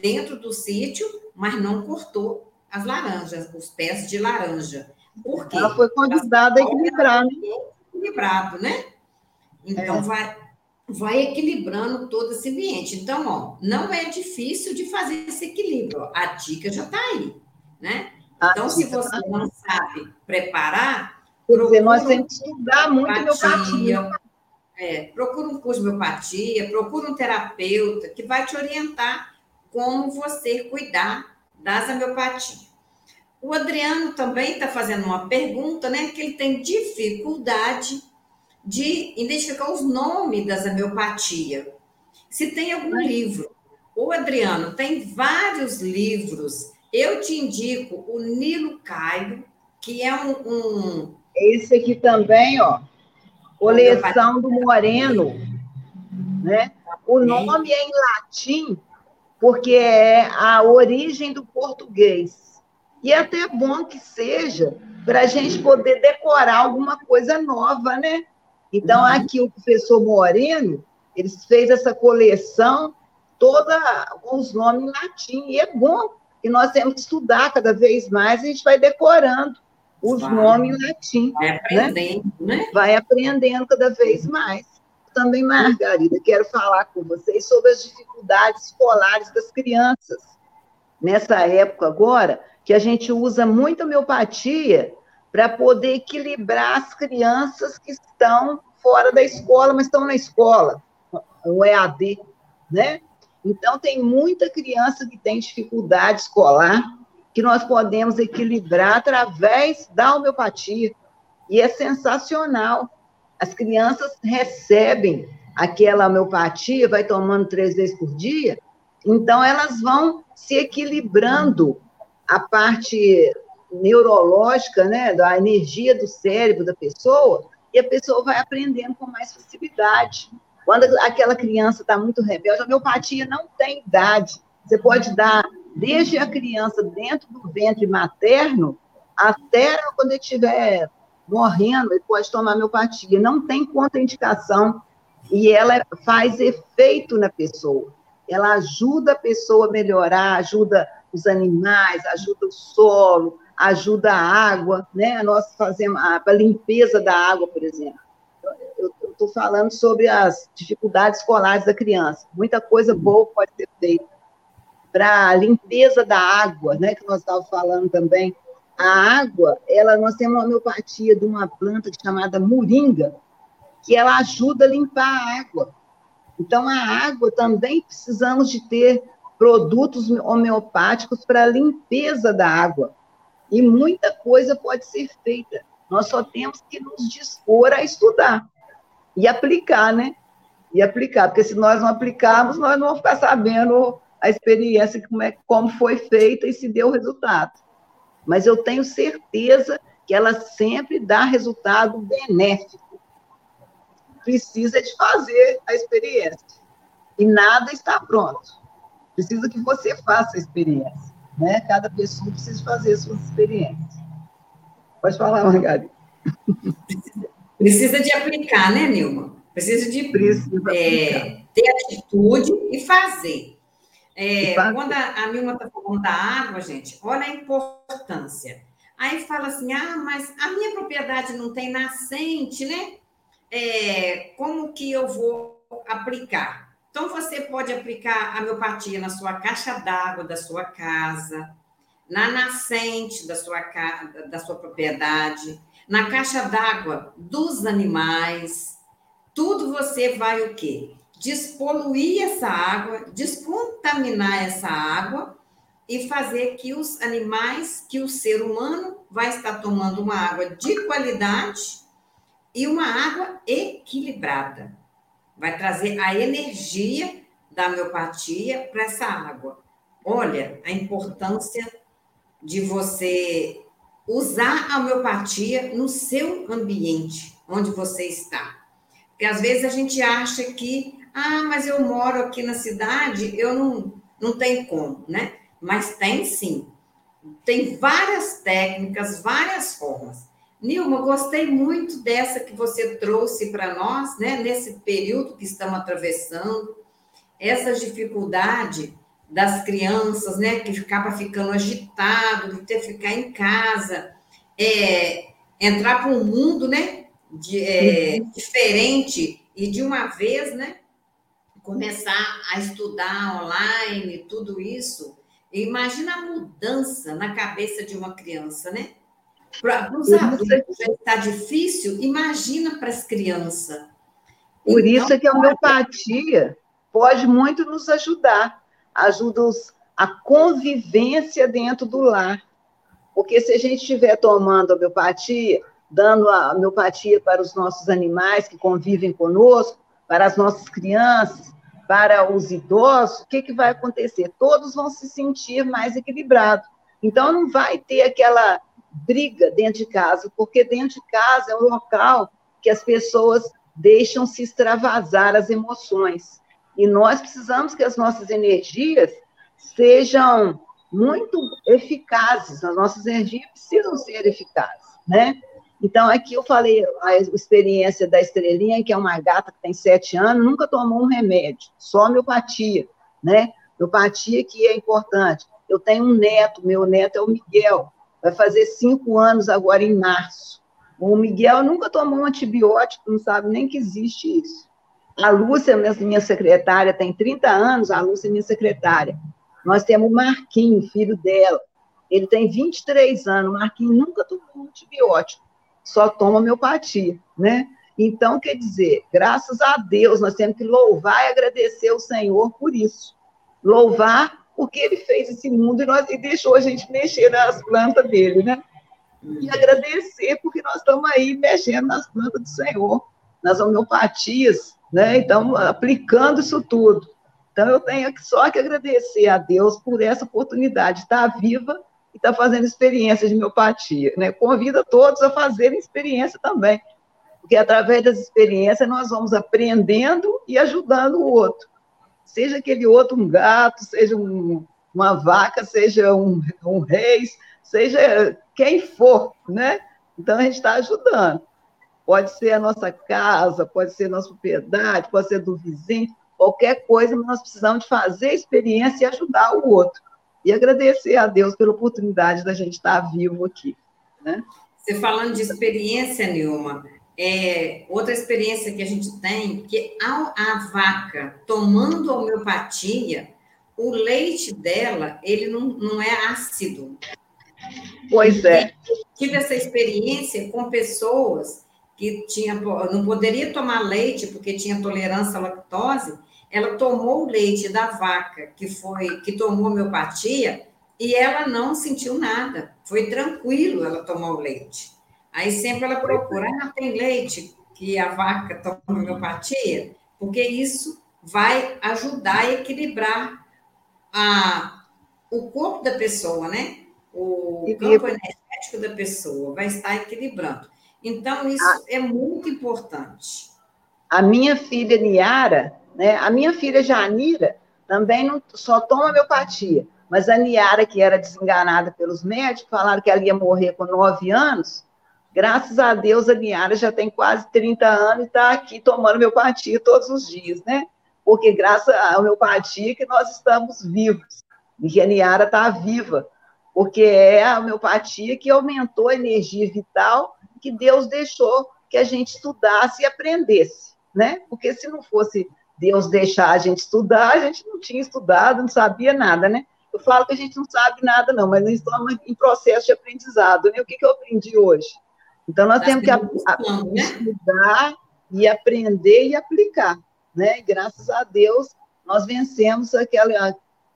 dentro do sítio, mas não cortou as laranjas, os pés de laranja. Por quê? Ela foi convidada a equilibrar. Né? Equilibrado, né? Então, é. vai, vai equilibrando todo esse ambiente. Então, ó, não é difícil de fazer esse equilíbrio. A dica já está aí, né? Então, se você tá não sabe preparar... Quer dizer, nós temos que estudar muito homeopatia. É, procura um curso de homeopatia, procura um terapeuta que vai te orientar como você cuidar das homeopatias. O Adriano também está fazendo uma pergunta, né? Que ele tem dificuldade de identificar os nomes das homeopatias. Se tem algum livro. O Adriano tem vários livros. Eu te indico o Nilo Caio, que é um, um. Esse aqui também, ó coleção do Moreno, né? O nome é em latim, porque é a origem do português. E é até bom que seja para a gente poder decorar alguma coisa nova, né? Então, uhum. aqui o professor Moreno, ele fez essa coleção toda com os nomes em latim, e é bom que nós temos que estudar cada vez mais, a gente vai decorando os vai. nomes em latim. Vai né? aprendendo, né? né? Vai aprendendo cada vez mais. Também, Margarida, quero falar com vocês sobre as dificuldades escolares das crianças. Nessa época agora, que a gente usa muita homeopatia para poder equilibrar as crianças que estão fora da escola, mas estão na escola, o EAD, né? Então, tem muita criança que tem dificuldade escolar, que nós podemos equilibrar através da homeopatia. E é sensacional. As crianças recebem aquela homeopatia, vai tomando três vezes por dia, Então, elas vão se equilibrando a parte neurológica, né, da energia do cérebro da pessoa, e a pessoa vai aprendendo com mais facilidade. Quando aquela criança está muito rebelde, a homeopatia não tem idade. Você pode dar desde a criança dentro do ventre materno até quando ele estiver morrendo, ele pode tomar homeopatia. Não tem contraindicação e ela faz efeito na pessoa. Ela ajuda a pessoa a melhorar, ajuda os animais, ajuda o solo, ajuda a água, né? Nós fazemos a, a limpeza da água, por exemplo. Eu estou falando sobre as dificuldades escolares da criança. Muita coisa boa pode ser feita para a limpeza da água, né? Que nós estávamos falando também. A água, ela, nós temos uma homeopatia de uma planta chamada moringa, que ela ajuda a limpar a água. Então, a água também precisamos de ter produtos homeopáticos para a limpeza da água. E muita coisa pode ser feita. Nós só temos que nos dispor a estudar e aplicar, né? E aplicar, porque se nós não aplicarmos, nós não vamos ficar sabendo a experiência, como, é, como foi feita e se deu resultado. Mas eu tenho certeza que ela sempre dá resultado benéfico. Precisa de fazer a experiência. E nada está pronto. Precisa que você faça a experiência. Né? Cada pessoa precisa fazer suas experiências. Pode falar, Margarida. Precisa de aplicar, né, Nilma? Precisa de Precisa é, ter atitude e fazer. É, quando a, a Nilma está falando da água, gente, olha a importância. Aí fala assim: ah, mas a minha propriedade não tem nascente, né? É, como que eu vou aplicar? Então, você pode aplicar a homeopatia na sua caixa d'água da sua casa, na nascente da sua, da sua propriedade, na caixa d'água dos animais. Tudo você vai o quê? Despoluir essa água, descontaminar essa água e fazer que os animais, que o ser humano vai estar tomando uma água de qualidade e uma água equilibrada vai trazer a energia da homeopatia para essa água. Olha a importância de você usar a homeopatia no seu ambiente, onde você está. Porque às vezes a gente acha que, ah, mas eu moro aqui na cidade, eu não, não tenho como, né? Mas tem sim. Tem várias técnicas, várias formas. Nilma, gostei muito dessa que você trouxe para nós, né, nesse período que estamos atravessando, essa dificuldade das crianças, né, que acaba ficando agitado, de ter que ficar em casa, é, entrar para um mundo, né, de, é, uhum. diferente e de uma vez, né, começar a estudar online, tudo isso. Imagina a mudança na cabeça de uma criança, né? Para os adultos está difícil, imagina para as crianças. Por então, isso é que a homeopatia pode muito nos ajudar, ajuda-os a convivência dentro do lar. Porque se a gente estiver tomando homeopatia, dando a homeopatia para os nossos animais que convivem conosco, para as nossas crianças, para os idosos, o que, que vai acontecer? Todos vão se sentir mais equilibrados. Então, não vai ter aquela briga dentro de casa, porque dentro de casa é o local que as pessoas deixam se extravasar as emoções. E nós precisamos que as nossas energias sejam muito eficazes, as nossas energias precisam ser eficazes, né? Então, aqui eu falei a experiência da Estrelinha, que é uma gata que tem sete anos, nunca tomou um remédio, só homeopatia, né? Homeopatia que é importante. Eu tenho um neto, meu neto é o Miguel, vai fazer cinco anos agora em março. O Miguel nunca tomou um antibiótico, não sabe nem que existe isso. A Lúcia, minha secretária, tem 30 anos, a Lúcia é minha secretária. Nós temos o Marquinho, filho dela. Ele tem 23 anos. O Marquinho nunca tomou um antibiótico, só toma homeopatia, né? Então, quer dizer, graças a Deus, nós temos que louvar e agradecer o Senhor por isso. Louvar porque ele fez esse mundo e, nós, e deixou a gente mexer nas plantas dele, né? E agradecer, porque nós estamos aí mexendo nas plantas do Senhor, nas homeopatias, né? Então, aplicando isso tudo. Então, eu tenho só que agradecer a Deus por essa oportunidade de estar viva e estar fazendo experiência de miopatia. Né? Convido a todos a fazerem experiência também, porque através das experiências nós vamos aprendendo e ajudando o outro. Seja aquele outro um gato, seja um, uma vaca, seja um, um reis, seja quem for, né? Então, a gente está ajudando. Pode ser a nossa casa, pode ser a nossa propriedade, pode ser do vizinho, qualquer coisa, mas nós precisamos de fazer experiência e ajudar o outro. E agradecer a Deus pela oportunidade da gente estar vivo aqui. Né? Você falando de experiência, Nilma, é, outra experiência que a gente tem, que a, a vaca tomando homeopatia, o leite dela, ele não, não é ácido. Pois é. Tive essa experiência com pessoas que tinha, não poderia tomar leite porque tinha tolerância à lactose, ela tomou o leite da vaca que foi que tomou homeopatia e ela não sentiu nada. Foi tranquilo ela tomar o leite. Aí sempre ela procura, ah, tem leite que a vaca toma homeopatia, porque isso vai ajudar a equilibrar a, o corpo da pessoa, né? O campo energético da pessoa vai estar equilibrando. Então, isso a, é muito importante. A minha filha Niara, né, a minha filha Janira, também não, só toma homeopatia. Mas a Niara, que era desenganada pelos médicos, falaram que ela ia morrer com nove anos. Graças a Deus, a Niara já tem quase 30 anos e está aqui tomando homeopatia todos os dias, né? Porque graças à homeopatia que nós estamos vivos. E que a Niara está viva, porque é a homeopatia que aumentou a energia vital que Deus deixou que a gente estudasse e aprendesse, né? Porque se não fosse Deus deixar a gente estudar, a gente não tinha estudado, não sabia nada, né? Eu falo que a gente não sabe nada, não, mas nós estamos em processo de aprendizado, né? O que, que eu aprendi hoje? Então, nós tá temos que a, a, né? estudar e aprender e aplicar, né? E, graças a Deus, nós vencemos aquele,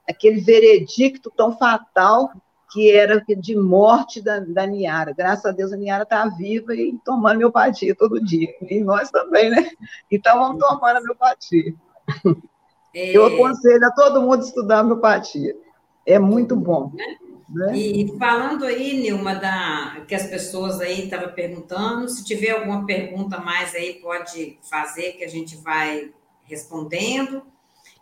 aquele veredicto tão fatal que era de morte da, da Niara. Graças a Deus a Niara está viva e tomando miopatia todo dia. E nós também, né? Então vamos tomando a miopatia. É... Eu aconselho a todo mundo estudar a miopatia. É muito bom. Né? E falando aí, Nilma, da, que as pessoas aí estavam perguntando, se tiver alguma pergunta mais aí, pode fazer, que a gente vai respondendo.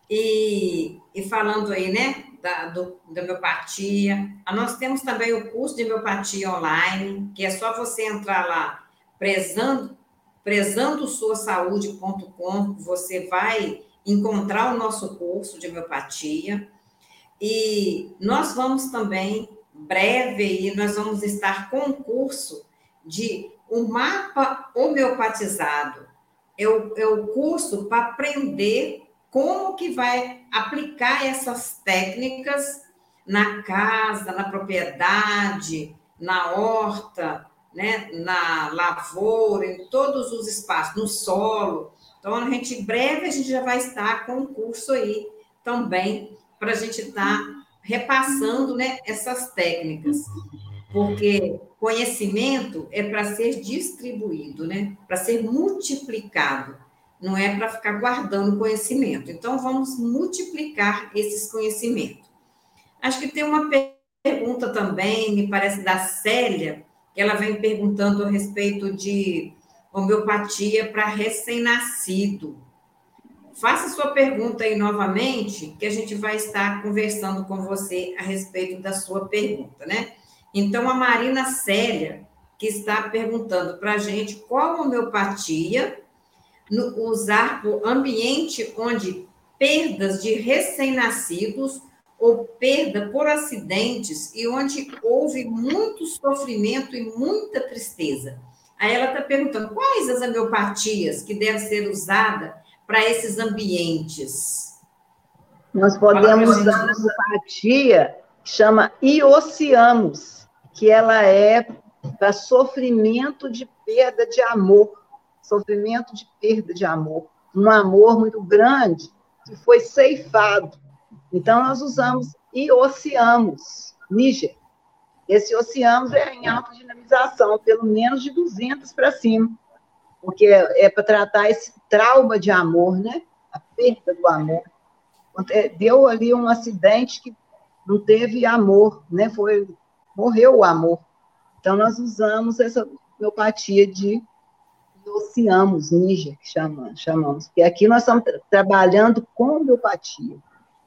E, e falando aí, né, da, do, da homeopatia. Ah, nós temos também o curso de homeopatia online, que é só você entrar lá, prezando, prezando sua saúde.com, você vai encontrar o nosso curso de homeopatia. E nós vamos também, breve aí, nós vamos estar com um curso de o um mapa homeopatizado. É o, é o curso para aprender como que vai aplicar essas técnicas na casa, na propriedade, na horta, né, na lavoura, em todos os espaços, no solo. Então, a gente, em breve, a gente já vai estar com um curso aí também, para a gente estar tá repassando né, essas técnicas. Porque conhecimento é para ser distribuído, né, para ser multiplicado não é para ficar guardando conhecimento. Então, vamos multiplicar esses conhecimentos. Acho que tem uma pergunta também, me parece, da Célia, que ela vem perguntando a respeito de homeopatia para recém-nascido. Faça sua pergunta aí novamente, que a gente vai estar conversando com você a respeito da sua pergunta, né? Então, a Marina Célia, que está perguntando para a gente qual homeopatia no, usar o ambiente onde perdas de recém-nascidos ou perda por acidentes e onde houve muito sofrimento e muita tristeza. Aí ela está perguntando quais as homeopatias que devem ser usadas para esses ambientes. Nós podemos usar uma homeopatia que chama Iociamos, que ela é para sofrimento de perda de amor sofrimento de perda de amor, um amor muito grande que foi ceifado. Então, nós usamos e ociamos, Níger. Esse ociamos é em autodinamização, pelo menos de 200 para cima, porque é, é para tratar esse trauma de amor, né? A perda do amor. deu ali um acidente que não teve amor, né? Foi, morreu o amor. Então, nós usamos essa homeopatia de Ociamos, Níger, que chama, chamamos, porque aqui nós estamos tra trabalhando com homeopatia.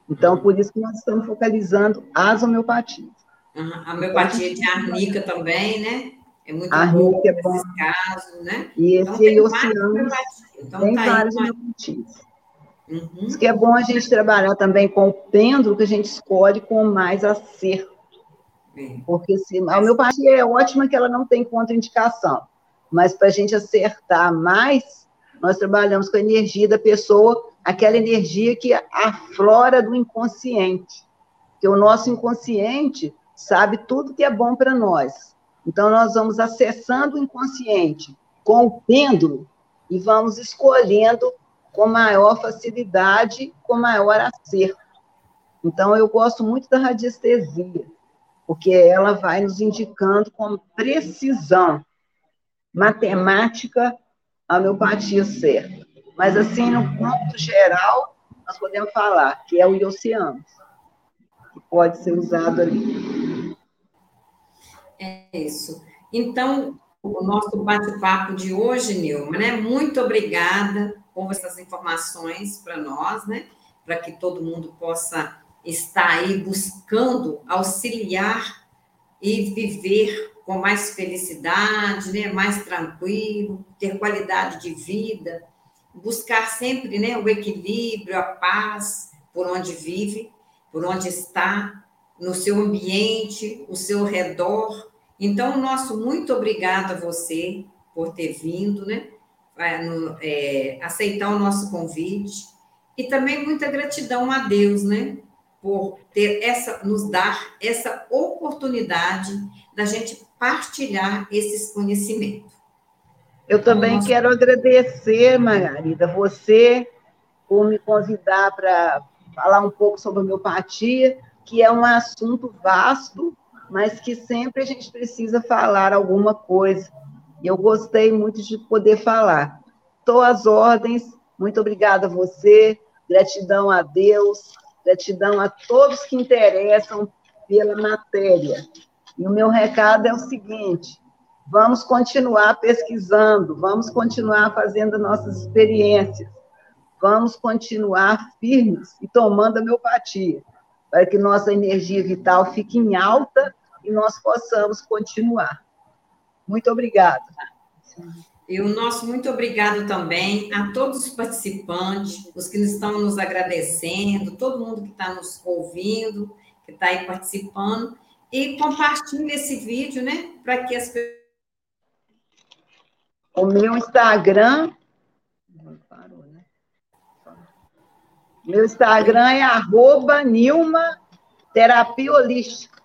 Então, por isso que nós estamos focalizando as homeopatias. Uhum. A homeopatia de arnica também, né? É muito arnica é bom casos, né? E esse então, Ociamos então, tem tá várias homeopatias. Uhum. Isso que é bom a gente trabalhar também com o pêndulo que a gente escolhe com mais acerto. Porque se, a homeopatia é ótima que ela não tem contraindicação, mas para a gente acertar mais, nós trabalhamos com a energia da pessoa, aquela energia que aflora do inconsciente. Porque o nosso inconsciente sabe tudo que é bom para nós. Então, nós vamos acessando o inconsciente com o pêndulo e vamos escolhendo com maior facilidade, com maior acerto. Então, eu gosto muito da radiestesia, porque ela vai nos indicando com precisão matemática a homeopatia certa. Mas, assim, no ponto geral, nós podemos falar que é o iociano, que pode ser usado ali. É isso. Então, o nosso bate-papo de hoje, Nilma, né? Muito obrigada por essas informações para nós, né? Para que todo mundo possa estar aí buscando auxiliar e viver com mais felicidade, né? Mais tranquilo, ter qualidade de vida, buscar sempre, né? O equilíbrio, a paz por onde vive, por onde está, no seu ambiente, o seu redor então, nosso muito obrigado a você por ter vindo, né? É, aceitar o nosso convite. E também muita gratidão a Deus, né? Por ter essa, nos dar essa oportunidade da gente partilhar esses conhecimentos. Eu também quero agradecer, Margarida, você por me convidar para falar um pouco sobre homeopatia, que é um assunto vasto mas que sempre a gente precisa falar alguma coisa. E eu gostei muito de poder falar. Estou às ordens, muito obrigada a você, gratidão a Deus, gratidão a todos que interessam pela matéria. E o meu recado é o seguinte: vamos continuar pesquisando, vamos continuar fazendo nossas experiências, vamos continuar firmes e tomando a homeopatia, para que nossa energia vital fique em alta e nós possamos continuar. Muito obrigada. E o nosso muito obrigado também a todos os participantes, os que estão nos agradecendo, todo mundo que está nos ouvindo, que está aí participando, e compartilhe esse vídeo, né, para que as pessoas. O meu Instagram. Parou, né? Meu Instagram é arroba Nilma Terapia Holística.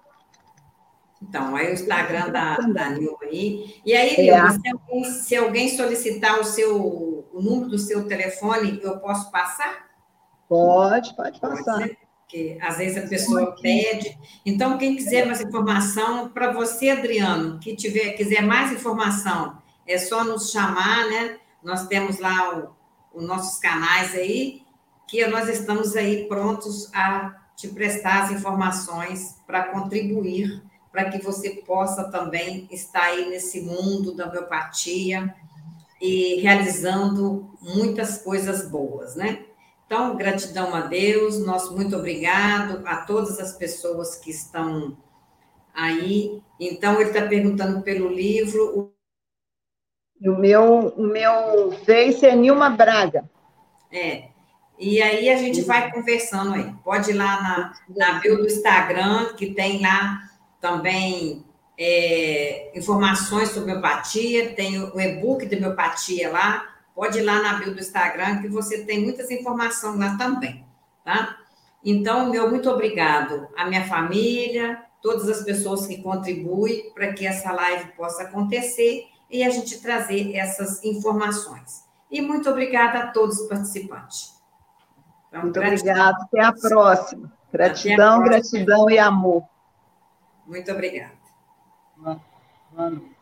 Então, aí o Instagram da, da Nilma aí. E aí, Nilma, é. se, alguém, se alguém solicitar o seu o número do seu telefone, eu posso passar? Pode, pode passar. Pode Porque às vezes a pessoa pede. Então, quem quiser mais informação, para você, Adriano, que tiver, quiser mais informação, é só nos chamar, né? Nós temos lá os nossos canais aí, que nós estamos aí prontos a te prestar as informações para contribuir para que você possa também estar aí nesse mundo da homeopatia e realizando muitas coisas boas, né? Então, gratidão a Deus, nosso muito obrigado a todas as pessoas que estão aí. Então, ele está perguntando pelo livro. O meu, o meu Face é Nilma Braga. É. E aí a gente vai conversando aí. Pode ir lá na, na bio do Instagram, que tem lá também é, informações sobre homeopatia, tem o e-book de homeopatia lá, pode ir lá na bio do Instagram, que você tem muitas informações lá também, tá? Então, meu muito obrigado à minha família, todas as pessoas que contribuem para que essa live possa acontecer e a gente trazer essas informações. E muito obrigada a todos os participantes. Então, muito obrigada, até a próxima. Gratidão, a próxima. gratidão e amor. Muito obrigada. Boa noite.